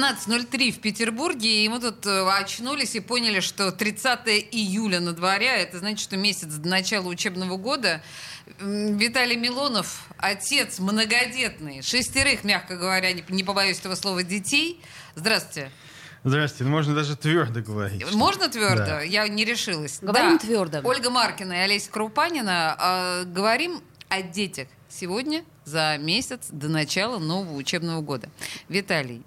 17.03 в Петербурге, и мы тут э, очнулись и поняли, что 30 июля на дворе, это значит, что месяц до начала учебного года. Виталий Милонов, отец многодетный, шестерых, мягко говоря, не, не побоюсь этого слова, детей. Здравствуйте. Здравствуйте, ну можно даже твердо говорить. Можно твердо? Да. Я не решилась. Говорим Да. твердо. Ольга Маркина и Олеся Крупанина. э, говорим о детях сегодня за месяц до начала нового учебного года. Виталий,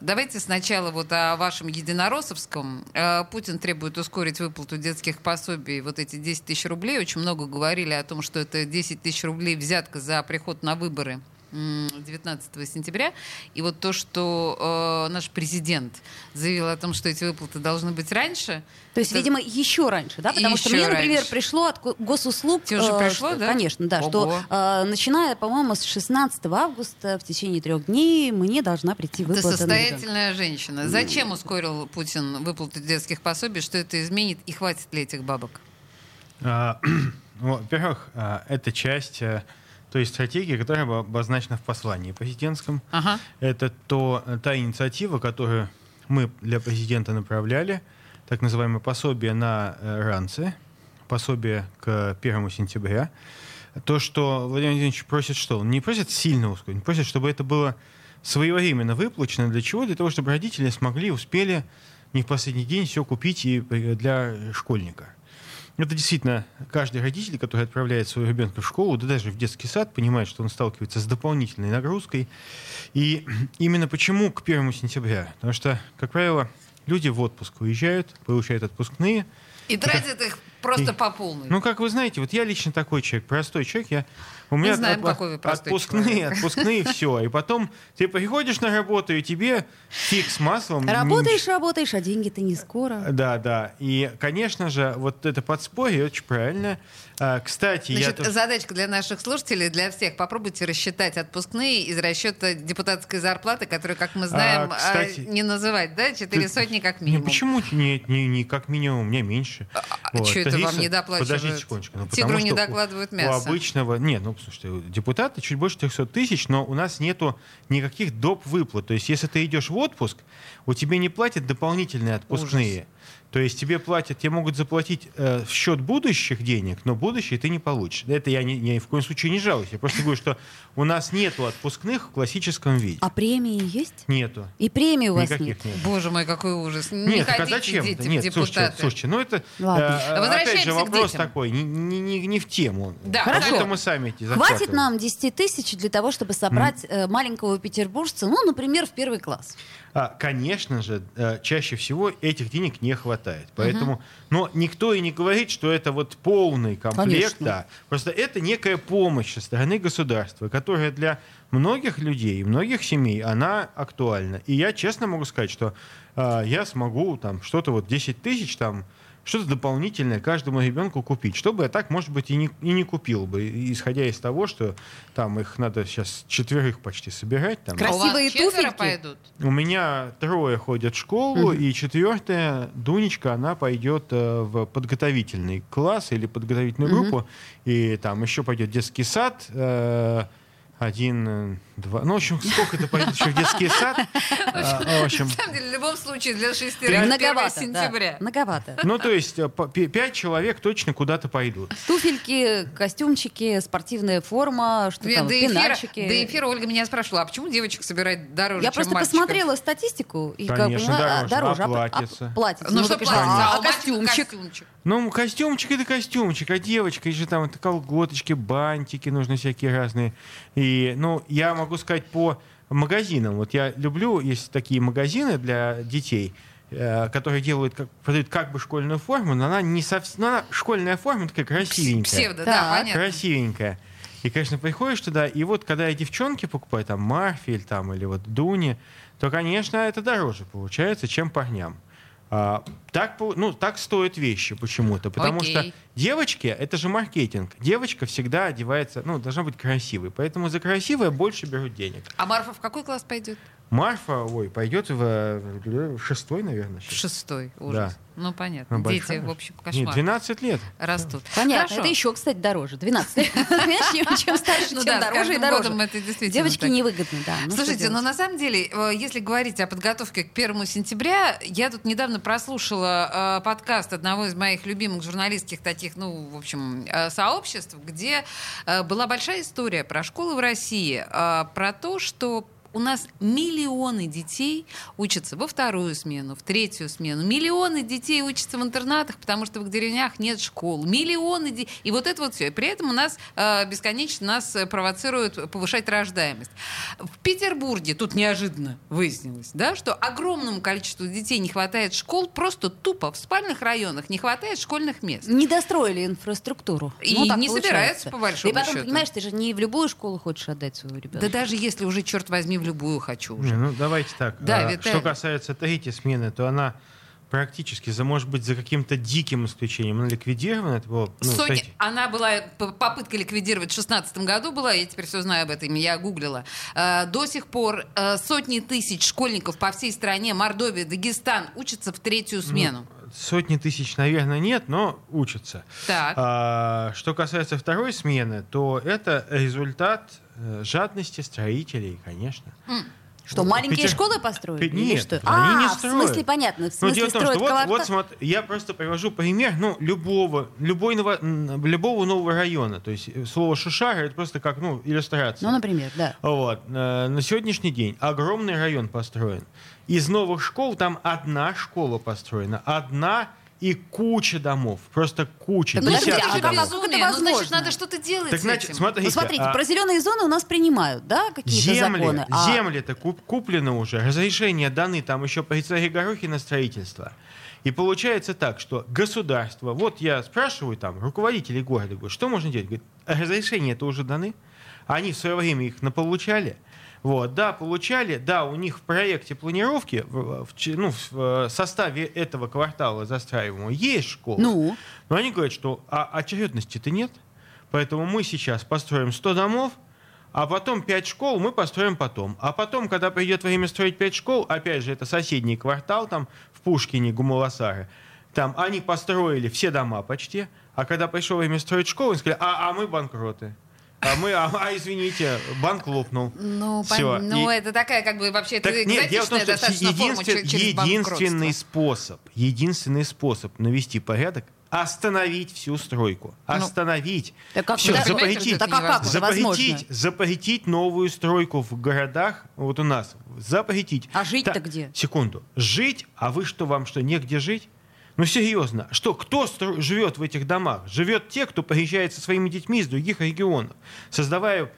давайте сначала вот о вашем единороссовском. Э, Путин требует ускорить выплату детских пособий. Вот эти 10 тысяч рублей. Очень много говорили о том, что это 10 тысяч рублей взятка за приход на выборы 19 сентября. И вот то, что э, наш президент заявил о том, что эти выплаты должны быть раньше. То есть, это- видимо, еще раньше, да? Потому что Еще мне, например, раньше. пришло от го- госуслуг... Тебе уже э, пришло, что- да? Конечно, да, Ого. что э, начиная, по-моему, с 16 августа в течение трех дней мне должна прийти Ты выплата. на ребенка. состоятельная женщина. Зачем ускорил Путин выплату детских пособий? Что это изменит? И хватит ли этих бабок? А, ну, Во-первых, а, это часть э, той стратегии, которая обозначена в послании президентском. Ага. Это то, та инициатива, которую мы для президента направляли, так называемое пособие на э, ранцы, пособие к 1 сентября. То, что Владимир Владимирович просит что? Он не просит сильно ускорить, он просит, чтобы это было своевременно выплачено. Для чего? Для того, чтобы родители смогли, успели не в последний день все купить и э, для школьника. Это действительно каждый родитель, который отправляет своего ребенка в школу, да даже в детский сад, понимает, что он сталкивается с дополнительной нагрузкой. И именно почему к 1 сентября? Потому что, как правило, люди в отпуск уезжают, получают отпускные. И тратят их просто И- по полной. Ну, как вы знаете, вот я лично такой человек, простой человек, я у меня знаем, от- какой вы простой отпускные, человек. отпускные, все. И потом ты приходишь на работу, и тебе фиг с маслом. Работаешь, работаешь, а деньги-то не скоро. Да, да. И, конечно же, вот это подспорье очень правильно. А, Кстати, я Значит, тоже- задачка для наших слушателей, для всех. Попробуйте рассчитать отпускные из расчета депутатской зарплаты, которую, как мы знаем, А, кстати- а, не называть, да? Четыре Ты- сотни как Не, минимум. почему нет, не, не как минимум, у меня меньше. а чё это вам Триста- не доплачивают? Подождите секундочку. Ну, Тигру не что у- докладывают У мясо. обычного... Нет, ну, слушайте, депутаты чуть больше 300 тысяч, но у нас нету никаких доп. выплат. То есть, если ты идешь в отпуск, у тебя не платят дополнительные отпускные. То есть тебе платят, тебе могут заплатить э, в счет будущих денег, но будущее ты не получишь. Это я ни, ни в коем случае не жалуюсь. Я просто говорю, что у нас нету отпускных в классическом виде. А премии есть? Нету. И премии у вас Никаких нет. нет. Боже мой, какой ужас. Не Нет, так а зачем? дети, Нет, слушайте, депутаты. слушайте, ну это Ладно. э, опять же к вопрос детям. такой, не, не, не- не в тему. Да, хорошо. будто мы сами эти Хватит нам 10 тысяч для того, чтобы собрать э, маленького петербуржца, ну, например, в первый класс. А, конечно же, э, чаще всего этих денег не хватает. Поэтому, но никто и не говорит, что это вот полный комплект. Конечно. Да. Просто это некая помощь со стороны государства, которая для многих людей, многих семей, она актуальна. И я честно могу сказать, что а, я смогу там что-то вот 10 тысяч там что-то дополнительное каждому ребенку купить, чтобы я так, может быть, и не, и не купил бы, исходя из того, что там их надо сейчас четверых почти собирать. Там. У Красивые четверо туфельки? пойдут? У меня трое ходят в школу, и четвертая, Дунечка, она пойдет э, в подготовительный класс или подготовительную группу, и там еще пойдет детский сад, э, один, э, два, ну, в общем, сколько это пойдет еще в детский сад, А, в общем, На самом деле, в любом случае, для шестерых 1 Многовато, да, сентября. многовато. ну, то есть э, пять человек точно куда-то пойдут. Туфельки, костюмчики, спортивная форма, что там, до, эфира, пенальчики. до эфира Ольга меня спрашивала, а почему девочек собирать дороже, Я чем просто посмотрела статистику и как Конечно, поняла, а, дороже. А платьице? платьице. Ну, что конечно, платье, а, а, а костюмчик? костюмчик. Ну, костюмчик это костюмчик, а девочка еще там это колготочки, бантики нужны всякие разные. И, ну, я могу сказать по магазинам. Вот я люблю, есть такие магазины для детей, э, которые делают, как, продают как бы школьную форму, но она не совсем, ну, она школьная форма такая красивенькая. Псевдо, да, понятно. красивенькая. И, конечно, приходишь туда, и вот когда я девчонки покупаю, там, Марфель, там, или вот Дуни, то, конечно, это дороже получается, чем парням. А, так, ну, так стоят вещи почему-то. Потому Окей. что девочки, это же маркетинг. Девочка всегда одевается, ну, должна быть красивой. Поэтому за красивое больше берут денег. А Марфа в какой класс пойдет? Марфа, ой, пойдет в, э, в шестой, наверное. Сейчас. шестой. Ужас. Да. Ну, понятно. Ну, Дети, большая. в общем, Нет, кошмар. 12 лет. Растут. Понятно, Хорошо. это еще, кстати, дороже. 12 лет. Понимаешь, чем- старше, Ну тем дороже и дороже. годом это действительно Девочки так. невыгодны, да. Ну, Слушайте, но делать? на самом деле, э, если говорить о подготовке к первому сентября, я тут недавно прослушала э, подкаст одного из моих любимых журналистских таких, ну, в общем, сообществ, где была большая история про школы в России, про то, что у нас миллионы детей учатся во вторую смену, в третью смену. Миллионы детей учатся в интернатах, потому что в их деревнях нет школ. Миллионы детей. И вот это вот все. И при этом у нас э, бесконечно нас э, провоцируют повышать рождаемость. В Петербурге тут неожиданно выяснилось, да, что огромному количеству детей не хватает школ, просто тупо в спальных районах не хватает школьных мест. Не достроили инфраструктуру. И Ну, не получается. собираются, по большому И потом, счету. понимаешь, ты же не в любую школу хочешь отдать своего ребенка. Да даже если уже, черт возьми, в любую хочу уже. Не, ну давайте так. Да, А, Виталий. Что касается третьей смены, то она практически, за может быть, за каким-то диким исключением, она ликвидирована. Это было, ну, знаете, Она была, попытка ликвидировать в 2016 году была, я теперь все знаю об этом, я гуглила. Э, До сих пор э, сотни тысяч школьников по всей стране, Мордовия, Дагестан, учатся в третью смену. Сотни тысяч, наверное, нет, но учатся. Так. А, что касается второй смены, то это результат э, жадности строителей, конечно. Что, Вот, маленькие Питер- школы построили? Пи- или нет, что? они не а, в строят. смысле, понятно. В смысле, том, строят что вот, вот смотри, я просто привожу пример, ну, любого, любой, ново- любого нового района. То есть э, слово Шишара это просто как, ну, иллюстрация. Ну, например, да. Вот. э, На сегодняшний день огромный район построен. Из новых школ там одна школа построена. Одна и куча домов. Просто куча. Так, подождите, десятки а как- домов. как это Безумие. Ну, значит, возможно? надо что-то делать Так значит, смотрите, Ну, смотрите, а про зеленые зоны у нас принимают, да, какие-то земли, законы. А земли-то куп- куплены уже, разрешения даны, там еще царе Горохе на строительство. И получается так, что государство, вот я спрашиваю там руководителей города, говорю, что можно делать? Говорит, «А разрешения это уже даны, они в свое время их наполучали, вот, да, получали, да, у них в проекте планировки, в, в ну, в э, составе этого квартала застраиваемого есть школа. Ну, Но они говорят, что а, очередности-то нет. Поэтому мы сейчас построим 100 домов, а потом 5 школ мы построим потом. А потом, когда придет время строить 5 школ, опять же, это соседний квартал, там в Пушкине, Гумаласары, там они построили все дома почти, а когда пришло время строить школу, они сказали, а, а мы банкроты. А мы, а, а, извините, банк лопнул. Ну, Всё. ну И- это такая, как бы, вообще, это Так нет, дело в том, что единствен- единственный способ, единственный способ навести порядок остановить всю стройку. Остановить. Ну, Так как Всё, вы- так- запретить, так а как это запретить, запретить новую стройку в городах, вот у нас, запретить. А жить-то Та- где? Секунду. Жить? А вы что, вам что, негде жить? Ну, серьезно. Что, кто живет в этих домах? Живет те, кто приезжает со своими детьми из других регионов, создавая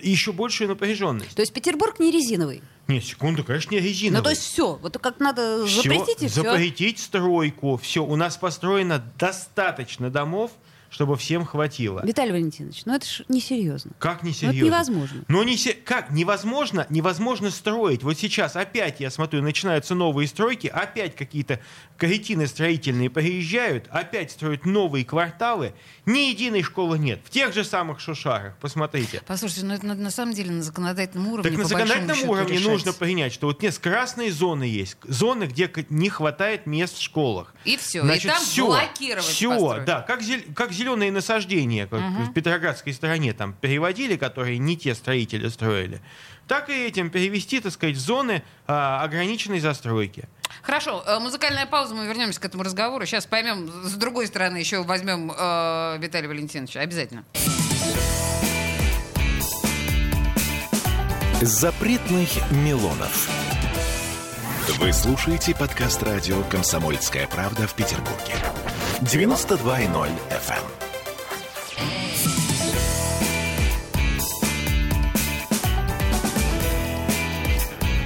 еще большую напряженность. то есть Петербург не резиновый. Нет, секунду, конечно, не резиновый. Ну, то есть все. Вот как надо запретить и все. запретить стройку. Все, у нас построено достаточно домов, чтобы всем хватило. Виталий Валентинович, ну это ж несерьезно. Как Ну, несерьезно? это невозможно. Но не се- как невозможно, невозможно строить. Вот сейчас опять я смотрю, начинаются новые стройки, опять какие-то каретины строительные приезжают, опять строят новые кварталы. Ни единой школы нет. В тех же самых Шушарах, посмотрите. Послушайте, ну это на, на самом деле на законодательном уровне. Так на законодательном уровне решать. нужно принять, что вот нет, красные зоны есть, зоны, где не хватает мест в школах. И все. и там всё, блокировать всё, постройку. да, как, зел- как зеленые насаждения, как в Петроградской стороне там переводили, которые не те строители строили, так и этим перевести, так сказать, зоны а, ограниченной застройки. Хорошо, э, музыкальная пауза, мы вернемся к этому разговору. Сейчас поймем, с другой стороны еще возьмем э, Виталия Валентиновича. Обязательно. Запретных Милонов. Вы слушаете подкаст радио «Комсомольская правда» в Петербурге. 92.0 FM.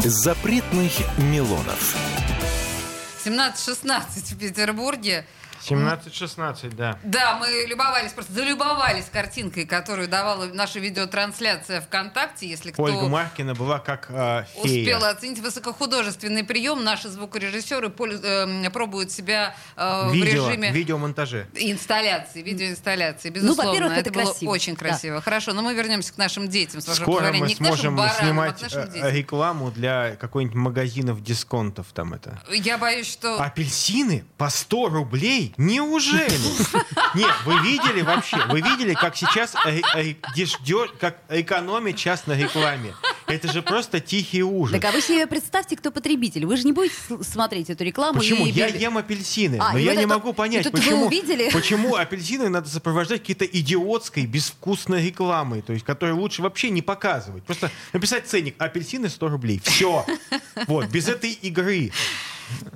Запретных Милонов. 17-16 в Петербурге. 17-16, да. Да, мы любовались, просто залюбовались картинкой, которую давала наша видеотрансляция ВКонтакте, если кто... Ольга Маркина была как э, фея. Успела оценить высокохудожественный прием. Наши звукорежиссеры полю- э, пробуют себя э, Видео, в режиме видеомонтаже. инсталляции, видеоинсталляции. Безусловно, Ну, во-первых, это было красиво. очень Да. красиво. Хорошо, но мы вернемся к нашим детям, с вашего Скоро мы Не сможем баранам, а снимать детям. рекламу для какой-нибудь магазинов дисконтов там это. Я боюсь, что... Апельсины по 100 рублей? Неужели? Нет, вы видели вообще? Вы видели, как сейчас э, э, как экономят сейчас на рекламе? Это же просто тихий ужас. Так а вы себе представьте, кто потребитель. Вы же не будете смотреть эту рекламу Почему? и... Я ем апельсины, А, но я вот не это- могу понять, почему, почему апельсины надо сопровождать какой-то идиотской, безвкусной рекламой, то есть, которую лучше вообще не показывать. Просто написать ценник, апельсины 100 рублей. Все. Вот, без этой игры.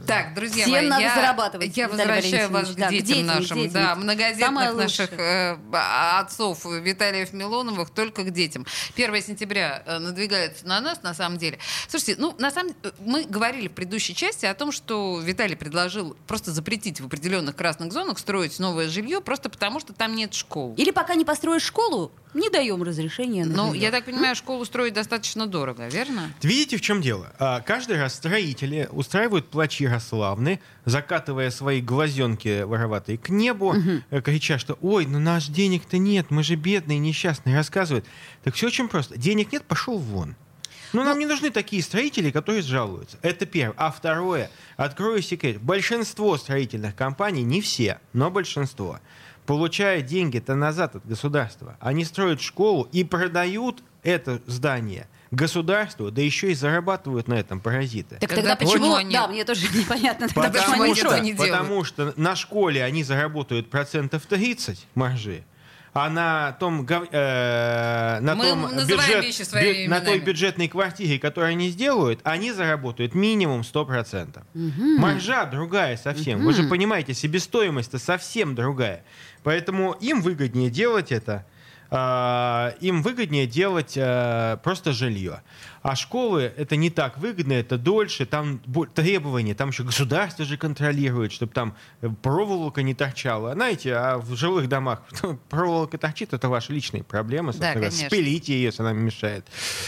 Так, друзья Всем мои, надо я, зарабатывать, я Виталий возвращаю вас к Да, к детям, детям, к нашим, детям. да, многодетных Самое наших э, а- отцов Виталиев Милоновых только к детям. 1 сентября э, надвигается на нас, на самом деле. Слушайте, ну, на самом э, мы говорили в предыдущей части о том, что Виталий предложил просто запретить в определенных красных зонах строить новое жилье, просто потому что там нет школ. Или пока не построишь школу, не даем разрешения на Ну, я так понимаю, школу строить достаточно дорого, верно? Видите, в чем дело? А, Каждый раз строители устраивают плачи Ярославны, закатывая свои глазенки вороватые к небу, э, крича, что «Ой, ну наш денег-то нет, мы же бедные, несчастные», рассказывают. Так все очень просто. Денег нет, пошел вон. Ну, нам не нужны такие строители, которые жалуются. Это первое. А второе, открою секрет. Большинство строительных компаний, не все, но большинство, получая деньги-то назад от государства, они строят школу и продают это здание государству, да еще и зарабатывают на этом паразиты. Так Тогда тогда почему... почему они- Да, мне тоже непонятно. Тогда почему Потому они что- делают? потому что на школе они заработают процентов 30 маржи, а на том, э, на, Мы том вещи своими на той бюджетной квартире, которую они сделают, они заработают минимум 100%. Маржа другая совсем. Вы же понимаете, себестоимость-то совсем другая. Поэтому им выгоднее делать это, а, им выгоднее делать а, просто жилье. А школы это не так выгодно, это дольше, там бо- требования, там еще государство же контролирует, чтобы там э, проволока не торчала. Знаете, а в жилых домах проволока торчит, это ваши личные проблемы. Да, конечно. Спилите ее, если она мешает.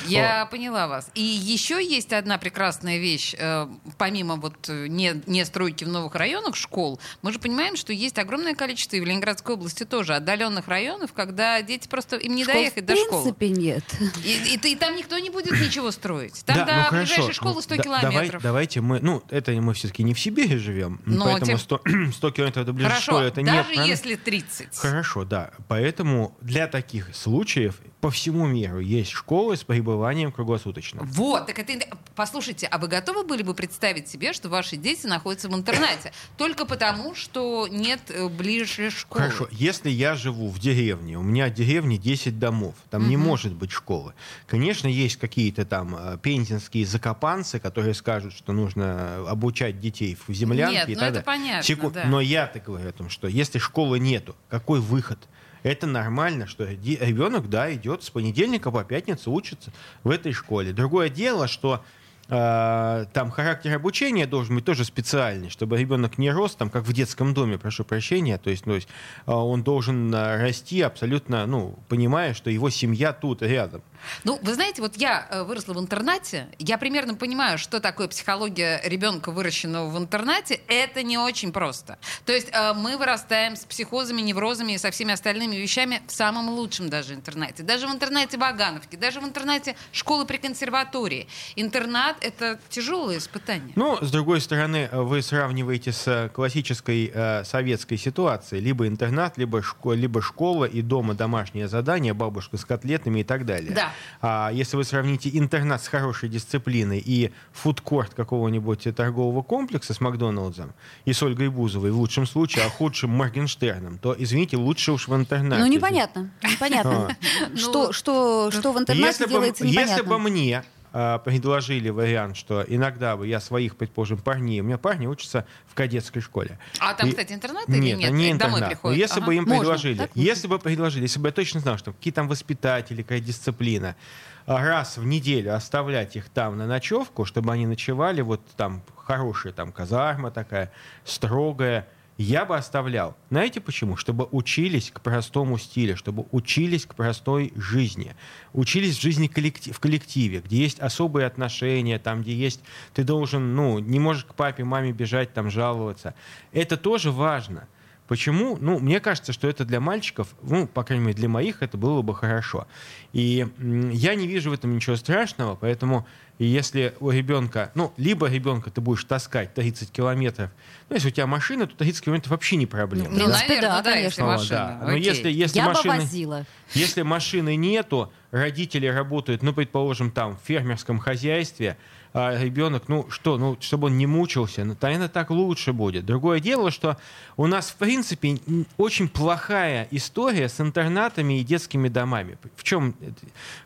Я поняла вас. И еще есть одна прекрасная вещь, э, помимо вот э, не, не стройки в новых районах школ, мы же понимаем, что есть огромное количество и в Ленинградской области тоже отдаленных районов, когда дети просто им не Школ доехать до В школы. принципе, нет. И, и- и там никто не будет ничего строить. Там Да, до ну хорошо. ближайшей школы Ну, 100 да- километров. Давай, давайте мы, ну, это мы все-таки не в Сибири живем, Но поэтому тем- 100, 100 километров до ближайшей Хорошо, школы это не даже если 30. Хорошо, да. Поэтому для таких случаев по всему миру есть школы с пребыванием круглосуточно. Вот, так это... Послушайте, а вы готовы были бы представить себе, что ваши дети находятся в интернате? Только потому, что нет э, ближе школы. Хорошо, если я живу в деревне, у меня в деревне 10 домов, там не может быть школы. Конечно, есть какие-то там э, пензенские закопанцы, которые скажут, что нужно обучать детей в землянке Нет, и ну так это далее. понятно, Секу- да. Но я-то говорю о том, что если школы нету, какой выход? Это нормально, что ребенок, да, идет с понедельника по пятницу учится в этой школе. Другое дело, что э, там характер обучения должен быть тоже специальный, чтобы ребенок не рос там, как в детском доме, прошу прощения, то есть, то есть э, он должен э, расти абсолютно, ну, понимая, что его семья тут рядом. Ну, вы знаете, вот я э, выросла в интернате, я примерно понимаю, что такое психология ребенка, выращенного в интернате. Это не очень просто. То есть э, мы вырастаем с психозами, неврозами и со всеми остальными вещами в самом лучшем даже интернате. Даже в интернете Багановки, даже в интернете школы при консерватории. Интернат — это тяжелое испытание. Ну, с другой стороны, э, вы сравниваете с классической э, советской ситуацией. Либо интернат, либо, шко- либо школа и дома домашнее задание, бабушка с котлетами и так далее. Да. А если вы сравните интернат с хорошей дисциплиной и фудкорт какого-нибудь торгового комплекса с Макдоналдсом и с Ольгой Бузовой, в лучшем случае, а худшим Моргенштерном, то, извините, лучше уж в интернате. Ну, непонятно. Непонятно. Что, что, что в интернате Если бы, делается, если непонятно. бы мне а, предложили вариант, что иногда бы я своих, предположим, парней, у меня парни учатся в кадетской школе. А там, И- кстати, интернат или нет? нет? не Домой интернат. Но если Ага. бы им Можно, предложили, так можно. если бы предложили, если бы я точно знал, что какие там воспитатели, какая дисциплина, а, раз в неделю оставлять их там на ночевку, чтобы они ночевали, вот там хорошая там казарма такая, строгая, я бы оставлял. Знаете почему? Чтобы учились к простому стилю, чтобы учились к простой жизни. Учились в жизни коллектив, в коллективе, где есть особые отношения, там, где есть... Ты должен, ну, не можешь к папе, маме бежать, там, жаловаться. Это тоже важно. Почему? Ну, мне кажется, что это для мальчиков, ну, по крайней мере, для моих это было бы хорошо. И я не вижу в этом ничего страшного, поэтому если у ребенка, ну, либо ребенка ты будешь таскать 30 километров, ну, если у тебя машина, то 30 километров вообще не проблема. Ну, да? наверное, да, да, если Вот, машина. да. Но если, если Я машины, бы возила. если машины нету, родители работают, ну, предположим, там, в фермерском хозяйстве, а ребенок, ну, что, ну, чтобы он не мучился, ну, наверное, так лучше будет. Другое дело, что у нас, в принципе, очень плохая история с интернатами и детскими домами. В чем?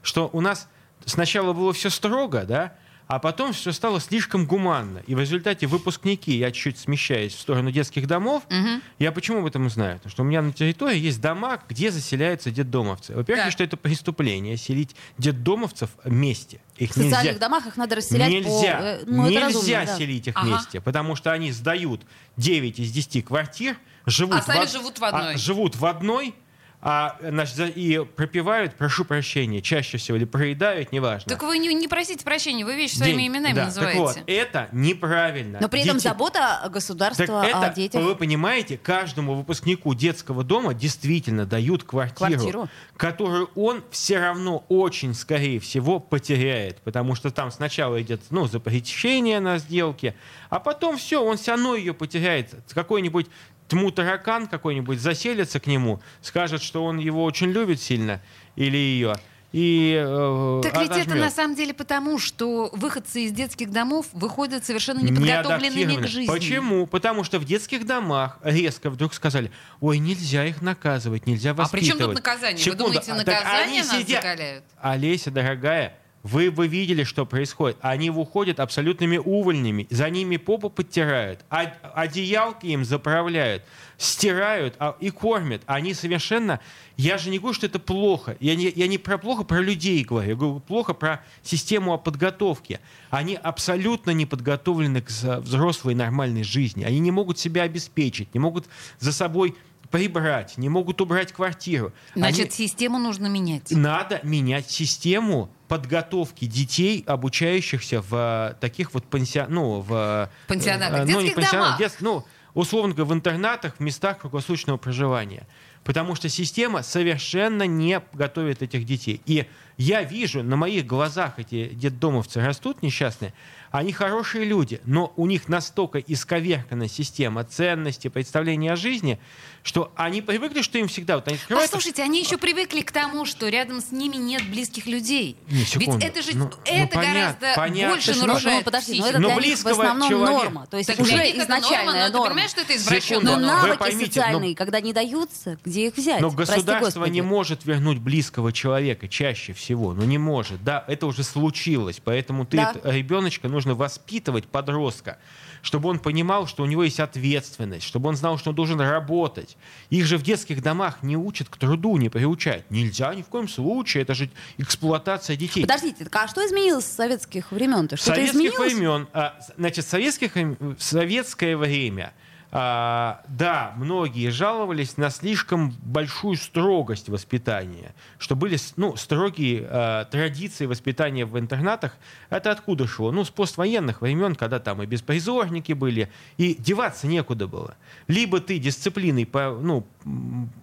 Что у нас сначала было все строго, да, а потом все стало слишком гуманно. И в результате выпускники, я чуть смещаюсь в сторону детских домов, Мгм. я почему об этом знаю? Потому что у меня на территории есть дома, где заселяются детдомовцы. Во-первых, Так. что это преступление селить детдомовцев вместе. Их В социальных нельзя. домах их надо расселять нельзя, по... э, ну, это нельзя разумно, да. селить их Ага. вместе, потому что они сдают 9 из 10 квартир, живут, А од- живут в одной. а, живут в одной, а, значит, и пропивают, прошу прощения, чаще всего, или проедают, неважно. Так вы не, не просите прощения, вы вещи своими День. именами Да, называете. Так вот, это неправильно. Но при этом Дети- забота так государства это, о детях. вы понимаете, каждому выпускнику детского дома действительно дают квартиру, Квартиру. которую он все равно очень, скорее всего, потеряет, потому что там сначала идет ну, запрещение на сделке, а потом все, он все равно ее потеряет. Какой-нибудь тьму таракан какой-нибудь заселится к нему, скажет, что он его очень любит сильно, или ее, и э, Так ведь это на самом деле потому, что выходцы из детских домов выходят совершенно Не неподготовленными к жизни. Почему? Потому что в детских домах резко вдруг сказали, ой, нельзя их наказывать, нельзя А при воспитывать. чем тут наказание? Секунду. Вы думаете, А, так наказание они нас сидят- закаляют? Олеся, дорогая, вы бы видели, что происходит. Они выходят абсолютными увольнями, за ними попу подтирают, а- одеялки им заправляют, стирают а- и кормят. Они совершенно... Я же не говорю, что это плохо. Я не, я не про плохо про людей говорю. Я говорю плохо про систему подготовки. Они абсолютно не подготовлены к взрослой нормальной жизни. Они не могут себя обеспечить, не могут за собой прибрать, не могут убрать квартиру. Значит, Они- систему нужно менять. надо менять систему подготовки детей, обучающихся в э, таких вот пансионатах, ну, в... э, Пансионатах, э, ну, не детских пансионатах, домах. дет- ну, условно говоря, в интернатах, в местах круглосуточного проживания. Потому что система совершенно не готовит этих детей. И я вижу, на моих глазах эти детдомовцы растут несчастные, они хорошие люди, но у них настолько исковеркана система ценностей, представления о жизни, что они привыкли, что им всегда... Вот они открывают- Послушайте, они еще привыкли к тому, что рядом с ними нет близких людей. Не, Ведь секунду. это же Ну, ну, это понятно, гораздо понятно. больше ну, нарушает ну, подожди, но это Но для них в близкого основном человека- норма. То есть Так уже изначальная норма, но ты норма. понимаешь, что это извращенная Но вы норма? навыки поймите, социальные, ну- когда не даются, где их взять? Но государство не может вернуть близкого человека чаще всего. Ну не может. Да, это уже случилось. Поэтому ты Да. ребеночка нужно воспитывать подростка, чтобы он понимал, что у него есть ответственность, чтобы он знал, что он должен работать. Их же в детских домах не учат к труду, не приучают. Нельзя ни в коем случае. Это же эксплуатация детей. Подождите, так а что изменилось с советских времен-то? Что-то советских изменилось? времен, а, значит, советских, в советское время, а, да, многие жаловались на слишком большую строгость воспитания, что были ну, строгие а, традиции воспитания в интернатах. Это откуда шло? Ну, с поствоенных времен, когда там и беспризорники были, и деваться некуда было. Либо ты дисциплиной по- ну,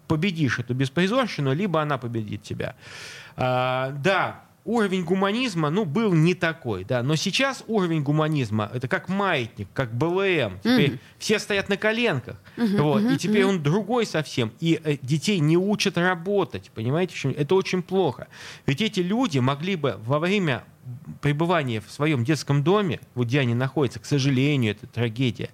победишь эту беспризорщину, либо она победит тебя. А, да, уровень гуманизма, ну, был не такой, да, но сейчас уровень гуманизма, это как маятник, как БЛМ, теперь все стоят на коленках, вот, и теперь он другой совсем, и э, детей не учат работать, понимаете, это очень плохо, ведь эти люди могли бы во время пребывания в своем детском доме, вот где они находятся, к сожалению, это трагедия,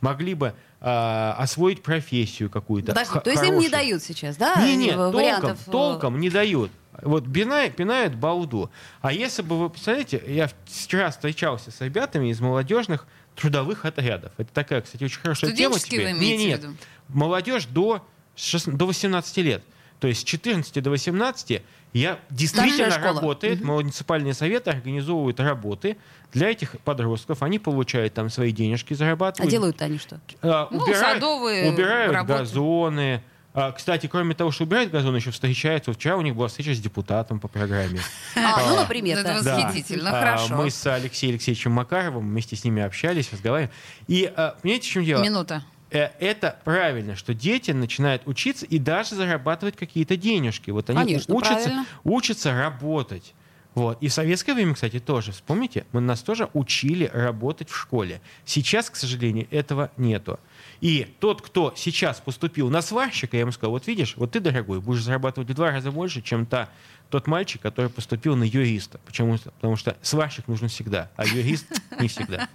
могли бы а, освоить профессию какую-то. Подожди, х- то есть им не хорошую. дают сейчас, да? Не, нет, э, толком, вариантов, э, толком не дают. Вот пинают, пинают балду. А если бы вы представляете, я вчера встречался с ребятами из молодежных трудовых отрядов. Это такая, кстати, очень хорошая тема Студенческие вы имеете Не, нет, виду? молодежь до, 16 до 18 лет. То есть с 14 до 18 я действительно работает, муниципальные советы организовывают работы для этих подростков. Они получают там свои денежки, А зарабатывают. делают они что? А, Ну, убирают, садовые убирают работы. газоны. А, кстати, кроме того, что убирают газоны, еще встречаются. Вот вчера у них была встреча с депутатом по программе. А, ну, например, Ну, это да. Восхитительно, А, хорошо. Мы с Алексеем Алексеевичем Макаровым вместе с ними общались, разговаривали. И а, понимаете, в чем дело? Минута. Э, Это правильно, что дети начинают учиться и даже зарабатывать какие-то денежки. Вот они Конечно, учатся, правильно. учатся работать. Вот. И в советское время, кстати, тоже. Вспомните, мы нас тоже учили работать в школе. Сейчас, к сожалению, этого нету. И тот, кто сейчас поступил на сварщика, я ему сказал, вот видишь, вот ты, дорогой, будешь зарабатывать в два раза больше, чем та, тот мальчик, который поступил на юриста. Почему? Потому что сварщик нужен всегда, а юрист не всегда.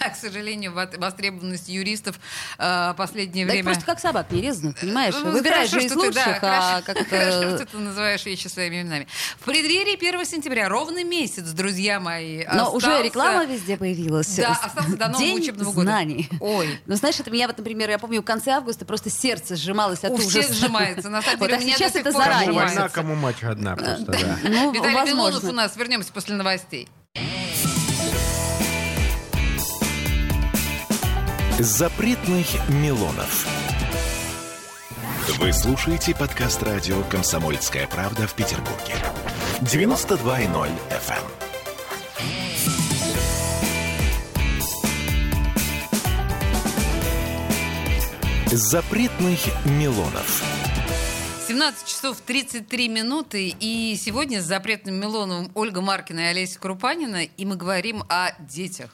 Да, к сожалению, востребованность юристов э, последнее время... просто как собак не резанных, понимаешь? Выбираешь из лучших, а хорошо- как Хорошо, что ты называешь вещи своими именами. В преддверии 1 сентября, ровно месяц, друзья мои. Но уже реклама везде появилась. Да, остался до нового учебного года. знаний. Ой. Ну, знаешь, это меня, вот, например, я помню, в конце августа просто сердце сжималось от У ужаса. всех сжимается. На самом деле, а у меня сейчас до сих это пор заранее. Кому война, сжимается. кому мать родна просто, да. Ну, Виталий Милонов у возможно. нас. Вернемся после новостей. Запретных Милонов. Вы слушаете подкаст радио «Комсомольская правда» в Петербурге. 92.0 FM. Запретных Милонов. 17 часов 33 минуты. И сегодня с запретным Милоновым Ольга Маркина и Олеся Крупанина. И мы говорим о детях.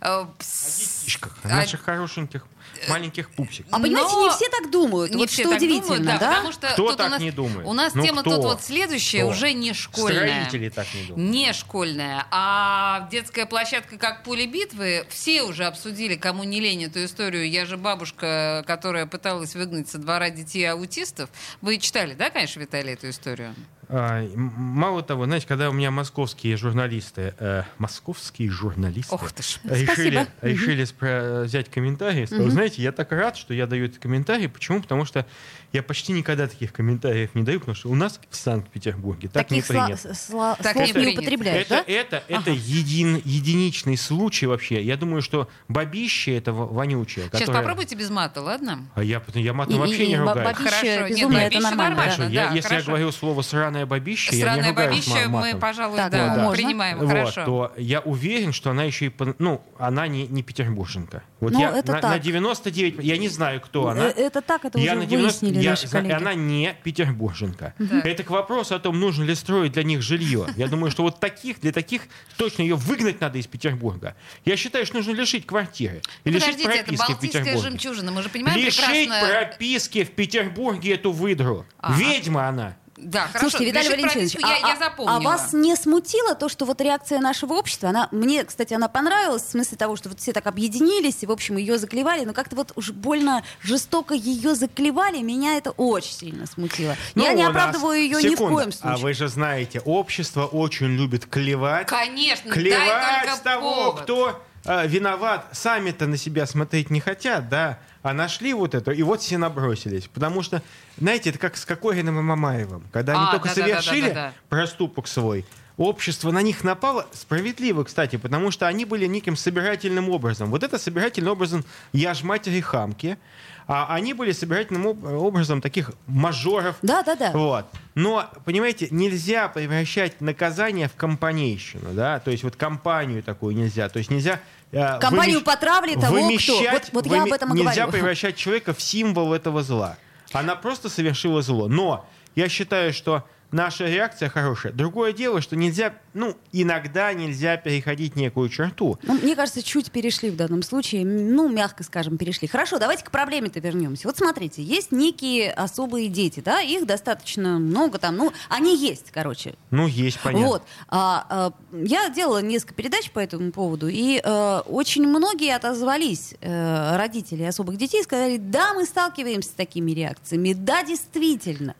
Э, пс- Птичках, а- наших хорошеньких маленьких пупсиков. А понимаете, Но не все так думают. Не вот все что так удивительно, думают, да? Потому что Кто тут так у нас, не думает? У нас Ну, тема кто? тут вот следующая, Кто? уже не школьная. Строители так не думают. Не школьная, а детская площадка как поле битвы. Все уже обсудили, кому не лень эту историю. Я же бабушка, которая пыталась выгнать со двора детей аутистов. Вы читали, да, конечно, Виталий, эту историю? А, мало того, знаете, когда у меня московские журналисты, э, московские журналисты Ох ты ж. решили, Спасибо. решили спра- взять комментарии, сказал, знаете, я так рад, что я даю этот комментарий. Почему? Потому что я почти никогда таких комментариев не даю, потому что у нас в Санкт-Петербурге так Таких не принято. сла- Так слов не не принято. употребляешь, Это, да? это, это един- единичный случай вообще. Я думаю, что бабище это во- вонючее. Сейчас которое- попробуйте без мата, ладно? А я, я матом Не- вообще не- не ругаюсь. бабище Хорошо, нет, безумно, это бабище нормально. нормально. Хорошо, да, я, если я хорошо. говорю слово сраное бабище, я не Сраное бабище ма- мы, матом. пожалуй, Так, да, можно? принимаем. Вот, Хорошо. то я уверен, что она еще и, ну, она не, не петербурженка. Вот Ну, я это на, так. на 99, я не знаю, кто она. Э, Это так, это я уже на 90, выяснили я наши коллеги. она не петербурженка. Так. Это к вопросу о том, нужно ли строить для них жилье. Я думаю, что вот таких, для таких точно ее выгнать надо из Петербурга. Я считаю, что нужно лишить квартиры. И Ну, лишить Подождите, это прописки в балтийская Петербурге. жемчужина. Мы же понимаем Лишить прекрасно... прописки в Петербурге эту выдру. Ага. Ведьма она. Да, хорошо. Слушайте, Виталий лишить Валентинович, я, а, я а- запомнила. а вас не смутило то, что вот реакция нашего общества, она, мне, кстати, она понравилась, в смысле того, что вот все так объединились, и, в общем, ее заклевали, но как-то вот уж больно жестоко ее заклевали, меня это очень сильно смутило. Ну, я не у нас- оправдываю ее ни в Секунду. коем А случае. вы же знаете, общество очень любит клевать. Конечно, клевать с того, повод. кто э, виноват. Сами-то на себя смотреть не хотят, да? А нашли вот это, и вот все набросились. Потому что, знаете, это как с Кокориным и Мамаевым. Когда они А, только да-да-да-да-да-да. совершили проступок свой, общество на них напало, справедливо, кстати, потому что они были неким собирательным образом. Вот это собирательным образом «я ж матери хамки», а они были собирательным об- образом таких мажоров, Да, да, да. вот. Но, понимаете, нельзя превращать наказание в компанейщину, да, то есть вот компанию такую нельзя, то есть нельзя... э, Компанию вымещ- потравли того, кто. вымещать- Вот- вот я об выме- этом и Нельзя говорю. превращать человека в символ этого зла. Она просто совершила зло. Но я считаю, что наша реакция хорошая. Другое дело, что нельзя, ну, иногда нельзя переходить некую черту. Ну, мне кажется, чуть перешли в данном случае, ну, мягко скажем, перешли. Хорошо, давайте к проблеме-то вернемся. Вот смотрите, есть некие особые дети, да, их достаточно много там, ну, они есть, короче. Ну, есть, понятно. Вот. А, а, я делала несколько передач по этому поводу, и э, очень многие отозвались, э, родители особых детей, сказали, да, мы сталкиваемся с такими реакциями, да, действительно.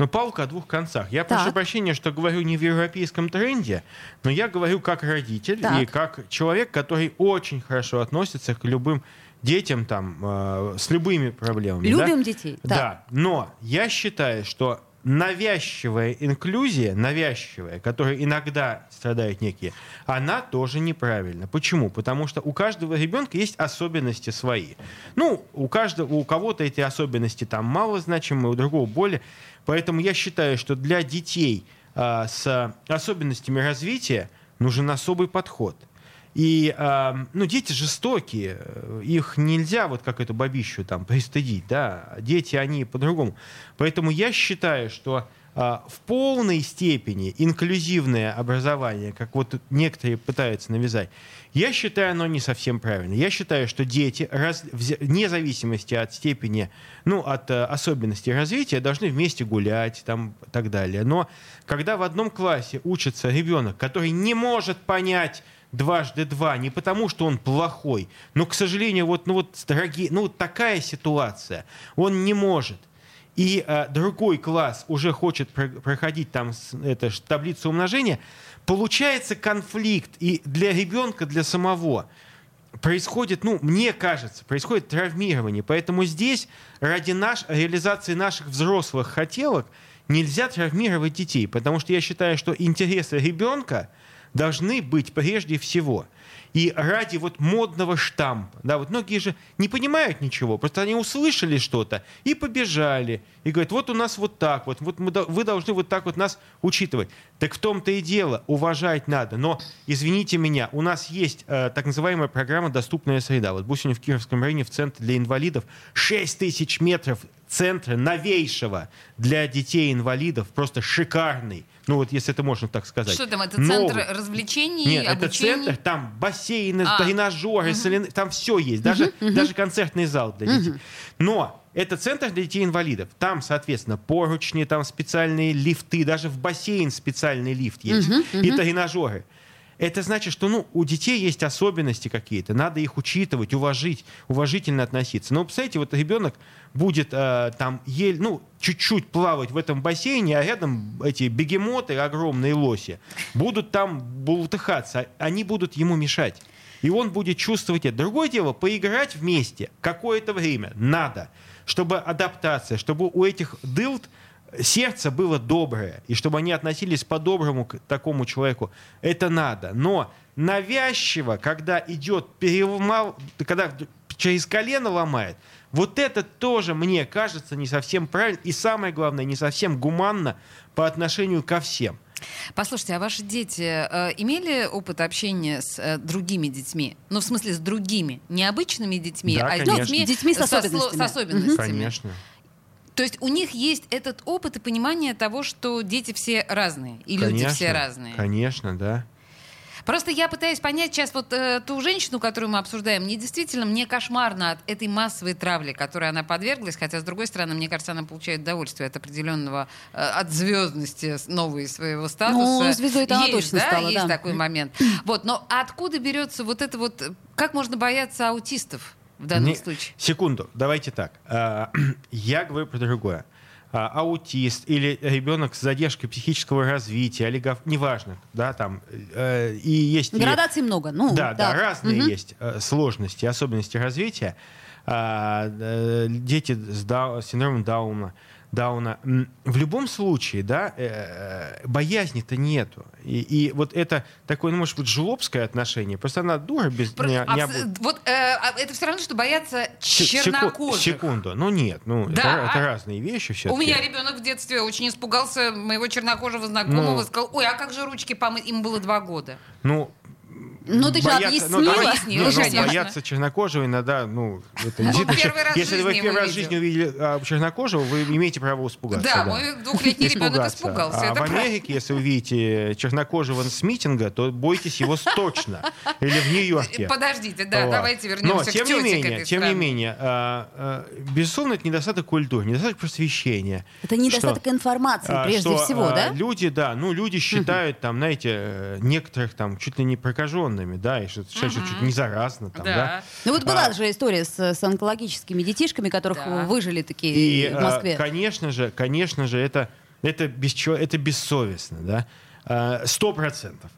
Но палка о двух концах. Я Так. прошу прощения, что говорю не в европейском тренде, но я говорю как родитель Так. и как человек, который очень хорошо относится к любым детям там, э, с любыми проблемами. да? Любим детей. Да. Так. Но я считаю, что навязчивая инклюзия, навязчивая, которая иногда страдают некие, она тоже неправильна. Почему? Потому что у каждого ребенка есть особенности свои. Ну, у каждого, у кого-то эти особенности там мало значимые, у другого более. Поэтому я считаю, что для детей а, с особенностями развития нужен особый подход. И э, ну, дети жестокие, их нельзя вот как эту бабищу там пристыдить, да, дети, они по-другому. Поэтому я считаю, что э, в полной степени инклюзивное образование, как вот некоторые пытаются навязать, я считаю, оно не совсем правильно. Я считаю, что дети, раз, вне зависимости от степени, ну, от э, особенностей развития, должны вместе гулять там, и так далее. Но когда в одном классе учится ребенок, который не может понять дважды два. Не потому, что он плохой, но, к сожалению, вот, ну, вот, дорогие, ну, вот такая ситуация, он не может. И э, другой класс уже хочет про- проходить там это, таблицу умножения, получается конфликт и для ребенка, для самого. Происходит, ну, мне кажется, происходит травмирование. Поэтому здесь ради наш, реализации наших взрослых хотелок нельзя травмировать детей, потому что я считаю, что интересы ребенка – должны быть прежде всего. И ради вот модного штампа, да, вот многие же не понимают ничего, просто они услышали что-то и побежали, и говорят, вот у нас вот так вот, вот мы, вы должны вот так вот нас учитывать. Так в том-то и дело, уважать надо. Но, извините меня, у нас есть э, так называемая программа «Доступная среда». Вот будь в Кировском районе в Центре для инвалидов 6 тысяч метров центра новейшего для детей-инвалидов, просто шикарный. Ну вот, если это можно так сказать. Что там, это центр Новый. развлечений, Нет, обучения? это центр, там бассейны, а. тренажеры, угу. соляны, там все есть, даже, угу. даже концертный зал для детей. Угу. Но это центр для детей-инвалидов. Там, соответственно, поручни, там специальные лифты, даже в бассейн специальный лифт есть, угу, угу. и тренажеры это значит, что ну, у детей есть особенности какие-то, надо их учитывать, уважить, уважительно относиться. Но, представляете, вот ребенок будет э, там еле, ну, чуть-чуть плавать в этом бассейне, а рядом эти бегемоты, огромные лоси, будут там бултыхаться, они будут ему мешать. И он будет чувствовать это. Другое дело, поиграть вместе какое-то время надо, чтобы адаптация, чтобы у этих дылд сердце было доброе, и чтобы они относились по-доброму к такому человеку, это надо. Но навязчиво, когда идет переломал, когда через колено ломает, вот это тоже, мне кажется, не совсем правильно, и самое главное, не совсем гуманно по отношению ко всем. Послушайте, а ваши дети э, имели опыт общения с э, другими детьми? Ну, в смысле, с другими, не обычными детьми, да, а конечно. детьми, детьми с особенностями. С особенностями. Конечно. То есть у них есть этот опыт и понимание того, что дети все разные, и конечно, люди все разные. Конечно, да. Просто я пытаюсь понять сейчас вот э, ту женщину, которую мы обсуждаем. Мне действительно, мне кошмарно от этой массовой травли, которой она подверглась. Хотя, с другой стороны, мне кажется, она получает удовольствие от определенного, э, от звездности новой своего статуса. Ну, звездой это она точно да, стала, есть да. такой момент. Вот, но откуда берется вот это вот... Как можно бояться аутистов? В данном Не, случае? Секунду, давайте так. А, я говорю про другое. А, аутист или ребенок с задержкой психического развития, олигоф... неважно, да, там э, и есть градаций и... много, ну да, да, да разные угу. есть э, сложности, особенности развития. А, э, дети с дау... синдромом Дауна, Дауна. В любом случае, да, э, боязни-то нету. И, и вот это такое, ну, может быть, жлобское отношение. Просто она дура без... Про, не, не об... Вот э, а это все равно, что бояться чернокожих. Секунду. Ну, нет. Ну, да. это, это разные вещи все У меня ребенок в детстве очень испугался моего чернокожего знакомого. Ну, сказал, ой, а как же ручки помыть? Им было два года. Ну, ну, ты же бояться, объяснила. Ну, объяснила, ну, бояться чернокожего иногда, ну, это действительно... Первый раз если вы первый раз в жизни увидели а, чернокожего, вы имеете право испугаться. Да, да. мой двухлетний ребенок испугался. А в Америке, если вы видите чернокожего с митинга, то бойтесь его точно. Или в Нью-Йорке. Подождите, да, вот. давайте вернемся Но, тем к не менее, тем не менее, а, а, безусловно, это недостаток культуры, недостаток просвещения. Это недостаток что, информации, а, прежде что, всего, а, да? Люди, да, ну, люди считают, там, знаете, э, некоторых там чуть ли не прокаженными, да, и что что чуть не заразно. Там, да. да. Ну вот была а, же история с, с онкологическими детишками, которых да. выжили такие и, в Москве. А, конечно же, конечно же, это, это, бесчё, это бессовестно, да, а, сто процентов.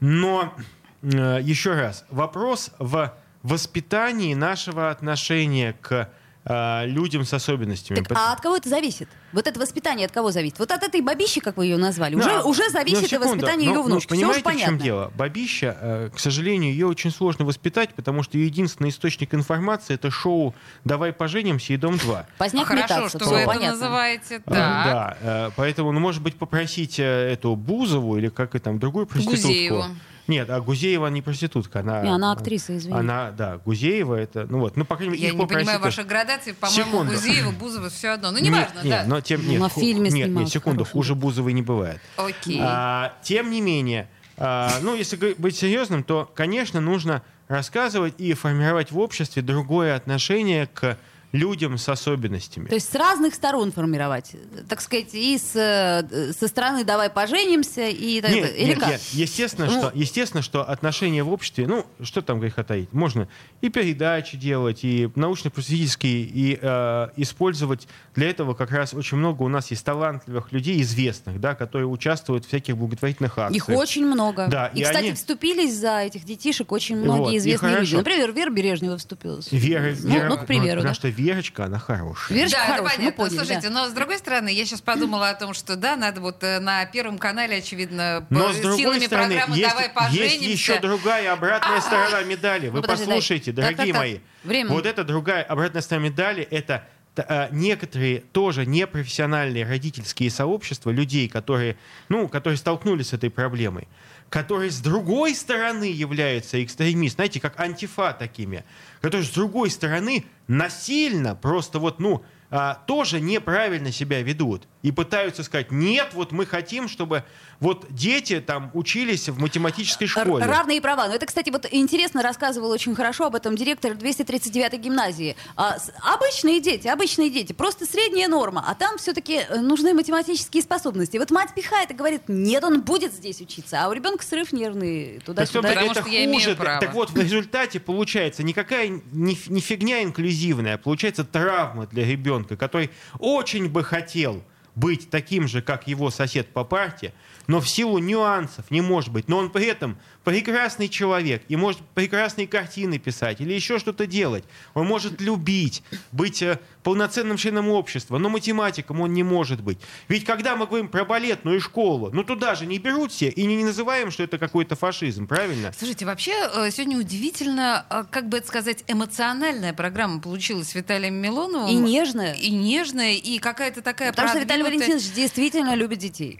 Но еще раз, вопрос в воспитании нашего отношения к а, людям с особенностями. Так, а от кого это зависит? Вот это воспитание от кого зависит? Вот от этой бабищи, как вы ее назвали, уже, Да. уже Ну, зависит и секунду. воспитание Ну, ее ну, внучки. Все понимаете, уж понятно. в чем дело? Бабища, э, к сожалению, ее очень сложно воспитать, потому что ее единственный источник информации это шоу «Давай поженимся» и «Дом-2». Поздняк Хорошо, метаться, что вы это понятно. называете. А, Так. Да, э, поэтому, ну, может быть, попросить э, эту Бузову или как и там другую проститутку. Гузееву. Нет, а Гузеева не проститутка, она... Не, она актриса, извини. Она, да, Гузеева это, ну вот, ну, по крайней мере, Я не понимаю ваших градаций. По-моему, Секунду. Гузеева, Бузова, все одно. Ну, Нет, неважно, нет, да. но тем нет, на ху- фильме нет, нет, секунду, хуже Бузовой не бывает. Окей. А, тем не менее, а, ну, если быть серьезным, то, конечно, нужно рассказывать и формировать в обществе другое отношение к людям с особенностями. То есть с разных сторон формировать, так сказать, и с, э, со стороны «давай поженимся», и так Нет. Или нет, как? нет. Естественно, Ну. что, естественно, что отношения в обществе, ну, что там греха таить, можно и передачи делать, и научно-просветительские, и э, использовать для этого как раз очень много у нас есть талантливых людей, известных, да, которые участвуют в всяких благотворительных акциях. Их очень много. Да, и, и кстати, они- вступились за этих детишек очень многие Вот, известные люди. Например, Вера Брежнева вступилась. Вера, ну, Вера- ну, к примеру, потому да. что Верочка, она хорошая. Верочка да, это хорошая, мы понятно. поняли, Слушайте, да. но с другой стороны, я сейчас подумала о том, что да, надо вот э, на Первом канале, очевидно, Но с другой силами стороны, программы есть, «Давай есть поженимся». еще другая обратная сторона медали. Вы Ну, подожди, послушайте, дорогие так, так. мои. Время. Вот эта другая обратная сторона медали — это а, некоторые тоже непрофессиональные родительские сообщества людей, которые, ну, которые столкнулись с этой проблемой, которые с другой стороны являются экстремистами, знаете, как антифа такими, которые с другой стороны насильно просто вот, ну, а, тоже неправильно себя ведут и пытаются сказать, нет, вот мы хотим, чтобы вот дети там учились в математической школе. Равные права. Но это, кстати, вот интересно рассказывал очень хорошо об этом директор 239-й гимназии. А, обычные дети, обычные дети, просто средняя норма, а там все-таки нужны математические способности. Вот мать пихает и говорит, нет, он будет здесь учиться, а у ребенка срыв нервный туда-сюда. Потому это что я имею хуже. право. Так вот, в результате получается никакая не, не фигня инклюзивная, а получается травма для ребенка, который очень бы хотел быть таким же, как его сосед по парте, но в силу нюансов не может быть. Но он при этом прекрасный человек и может прекрасные картины писать или еще что-то делать. Он может любить, быть э, полноценным членом общества, но математиком он не может быть. Ведь когда мы говорим про балетную школу, ну туда же не берут все и не, не называем, что это какой-то фашизм, правильно? Слушайте, вообще э, сегодня удивительно, э, как бы это сказать, эмоциональная программа получилась с Виталием Милоновым. И нежная. И нежная, и какая-то такая Потому что Виталий продвинутая- Валентинович действительно любит детей.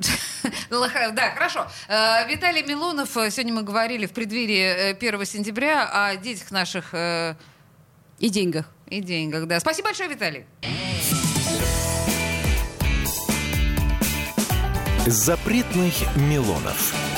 Ну, Да, хорошо. Э, Виталий Милонов, э, сегодня мы говорили в преддверии э, 1 сентября о детях наших э, И деньгах. и деньгах. Да. Спасибо большое, Виталий. Запретных Милонов.